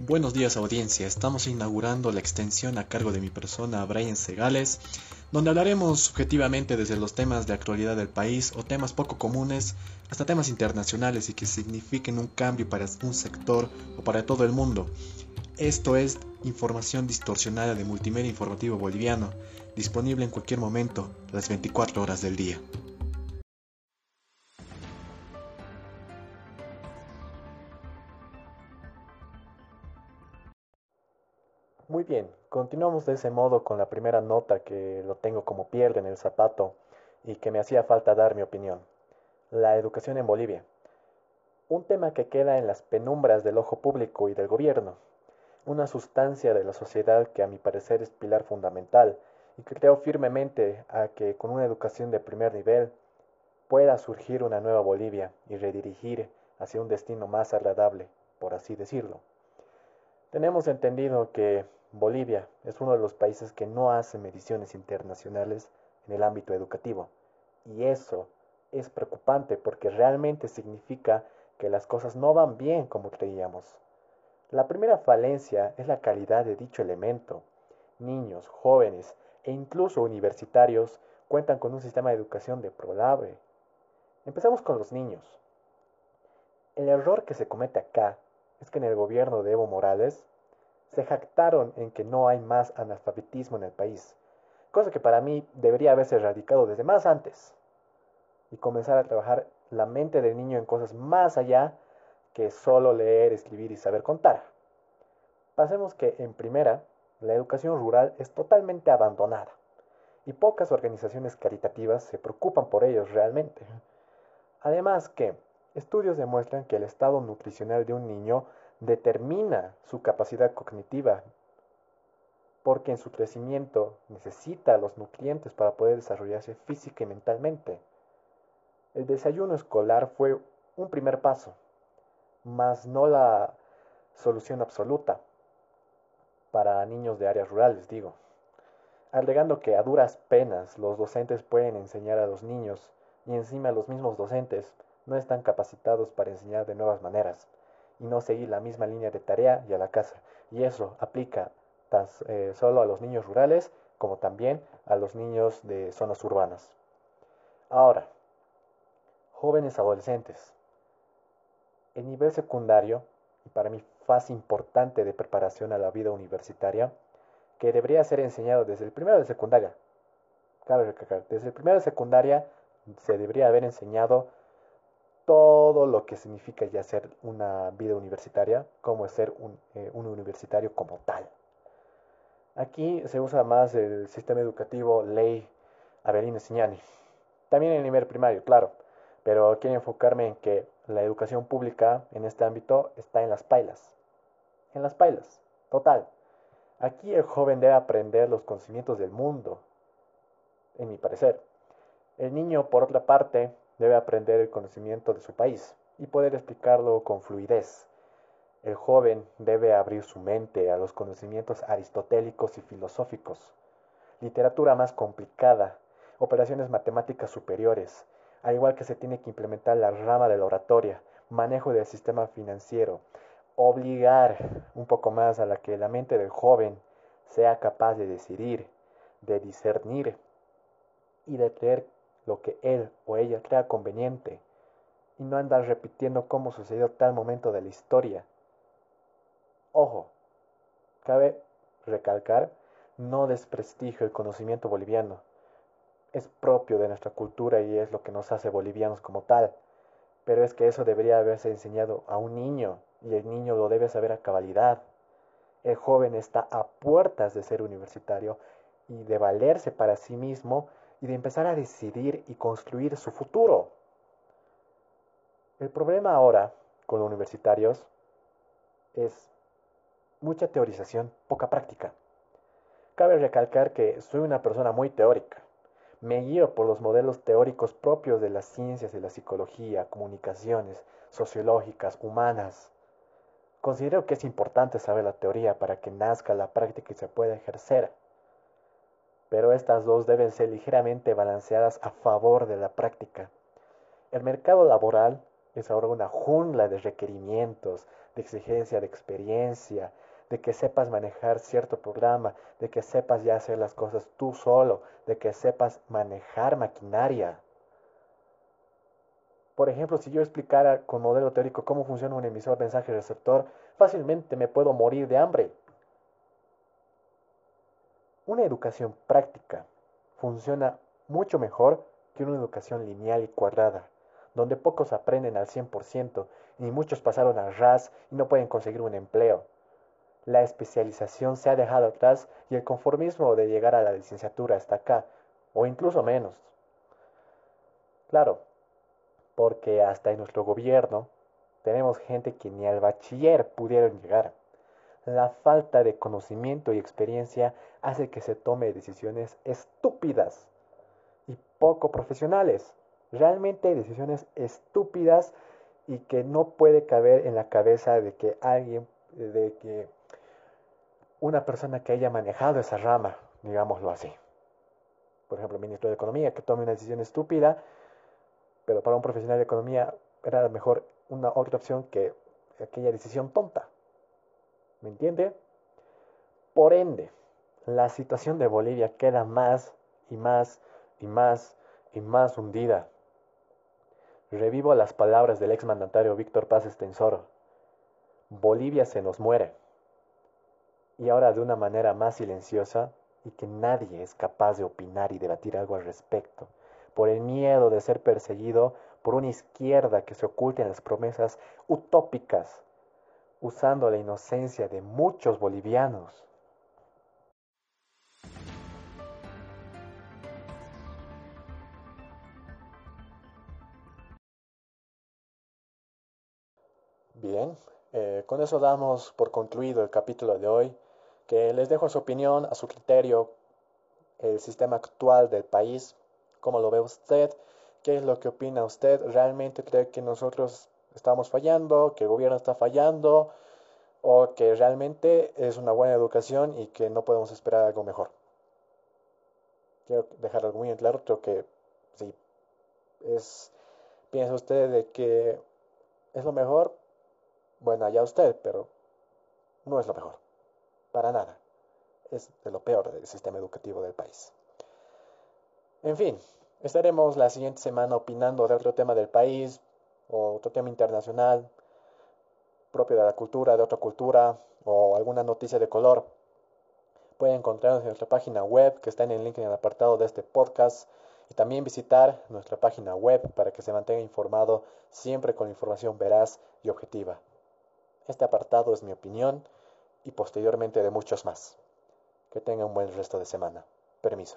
Buenos días audiencia, estamos inaugurando la extensión a cargo de mi persona Brian Segales, donde hablaremos subjetivamente desde los temas de actualidad del país o temas poco comunes hasta temas internacionales y que signifiquen un cambio para un sector o para todo el mundo. Esto es información distorsionada de Multimedia Informativo Boliviano, disponible en cualquier momento, las 24 horas del día. Muy bien, continuamos de ese modo con la primera nota que lo tengo como piel en el zapato y que me hacía falta dar mi opinión. La educación en Bolivia. Un tema que queda en las penumbras del ojo público y del gobierno. Una sustancia de la sociedad que a mi parecer es pilar fundamental y que creo firmemente a que con una educación de primer nivel pueda surgir una nueva Bolivia y redirigir hacia un destino más agradable, por así decirlo. Tenemos entendido que Bolivia es uno de los países que no hace mediciones internacionales en el ámbito educativo. Y eso es preocupante porque realmente significa que las cosas no van bien como creíamos. La primera falencia es la calidad de dicho elemento. Niños, jóvenes e incluso universitarios cuentan con un sistema de educación deplorable. Empezamos con los niños. El error que se comete acá es que en el gobierno de Evo Morales se jactaron en que no hay más analfabetismo en el país, cosa que para mí debería haberse erradicado desde más antes, y comenzar a trabajar la mente del niño en cosas más allá que solo leer, escribir y saber contar. Pasemos que en primera, la educación rural es totalmente abandonada y pocas organizaciones caritativas se preocupan por ellos realmente. Además que estudios demuestran que el estado nutricional de un niño determina su capacidad cognitiva, porque en su crecimiento necesita los nutrientes para poder desarrollarse física y mentalmente. El desayuno escolar fue un primer paso, mas no la solución absoluta para niños de áreas rurales, digo. Alegando que a duras penas los docentes pueden enseñar a los niños y encima los mismos docentes no están capacitados para enseñar de nuevas maneras y no seguir la misma línea de tarea y a la casa. Y eso aplica tan eh, solo a los niños rurales como también a los niños de zonas urbanas. Ahora, jóvenes adolescentes. El nivel secundario, y para mí fase importante de preparación a la vida universitaria, que debería ser enseñado desde el primero de secundaria. Cabe recalcar, desde el primero de secundaria se debería haber enseñado todo lo que significa ya ser una vida universitaria, como es ser eh, un, universitario como tal. Aquí se usa más el sistema educativo ley Avelino Signani. También en el nivel primario, claro, pero quiero enfocarme en que la educación pública en este ámbito está en las pailas. En las pailas, total. Aquí el joven debe aprender los conocimientos del mundo, en mi parecer. El niño, por otra parte, debe aprender el conocimiento de su país y poder explicarlo con fluidez. El joven debe abrir su mente a los conocimientos aristotélicos y filosóficos, literatura más complicada, operaciones matemáticas superiores, al igual que se tiene que implementar la rama de la oratoria, manejo del sistema financiero, obligar un poco más a que la mente del joven sea capaz de decidir, de discernir y de creer lo que él o ella crea conveniente y no andar repitiendo cómo sucedió tal momento de la historia. Ojo, cabe recalcar, no desprestigio el conocimiento boliviano. Es propio de nuestra cultura y es lo que nos hace bolivianos como tal. Pero es que eso debería haberse enseñado a un niño y el niño lo debe saber a cabalidad. El joven está a puertas de ser universitario y de valerse para sí mismo y de empezar a decidir y construir su futuro. El problema ahora con los universitarios es mucha teorización, poca práctica. Cabe recalcar que soy una persona muy teórica. Me guío por los modelos teóricos propios de las ciencias de la psicología, comunicaciones, sociológicas, humanas. Considero que es importante saber la teoría para que nazca la práctica y se pueda ejercer pero estas dos deben ser ligeramente balanceadas a favor de la práctica. El mercado laboral es ahora una jungla de requerimientos, de exigencia de experiencia, de que sepas manejar cierto programa, de que sepas ya hacer las cosas tú solo, de que sepas manejar maquinaria. Por ejemplo, si yo explicara con modelo teórico cómo funciona un emisor mensaje receptor, fácilmente me puedo morir de hambre. Una educación práctica funciona mucho mejor que una educación lineal y cuadrada, donde pocos aprenden al 100% y muchos pasaron a RAS y no pueden conseguir un empleo la especialización se ha dejado atrás y el conformismo de llegar a la licenciatura está acá, o incluso menos. Claro, porque hasta en nuestro gobierno tenemos gente que ni al bachiller pudieron llegar. La falta de conocimiento y experiencia hace que se tome decisiones estúpidas y poco profesionales. Realmente decisiones estúpidas y que no puede caber en la cabeza de que alguien, de que una persona que haya manejado esa rama, digámoslo así. Por ejemplo, el ministro de Economía que tome una decisión estúpida, pero para un profesional de economía era mejor una otra opción que aquella decisión tonta. ¿Me entiende? Por ende, la situación de Bolivia queda más y más y más y más hundida. Revivo las palabras del exmandatario Víctor Paz Estensor. Bolivia se nos muere y ahora de una manera más silenciosa y que nadie es capaz de opinar y debatir algo al respecto, por el miedo de ser perseguido por una izquierda que se oculta en las promesas utópicas, usando la inocencia de muchos bolivianos. Bien, eh, con eso damos por concluido el capítulo de hoy que les dejo su opinión, a su criterio, el sistema actual del país, cómo lo ve usted, qué es lo que opina usted, realmente cree que nosotros estamos fallando, que el gobierno está fallando, o que realmente es una buena educación y que no podemos esperar algo mejor. Quiero dejar algo muy claro, creo que sí, es, piensa usted de que es lo mejor, bueno, allá usted, pero no es lo mejor para nada. Es de lo peor del sistema educativo del país. En fin, estaremos la siguiente semana opinando de otro tema del país o otro tema internacional propio de la cultura, de otra cultura o alguna noticia de color. Pueden encontrarnos en nuestra página web que está en el link en el apartado de este podcast y también visitar nuestra página web para que se mantenga informado siempre con información veraz y objetiva. Este apartado es mi opinión y posteriormente de muchos más. Que tenga un buen resto de semana. Permiso.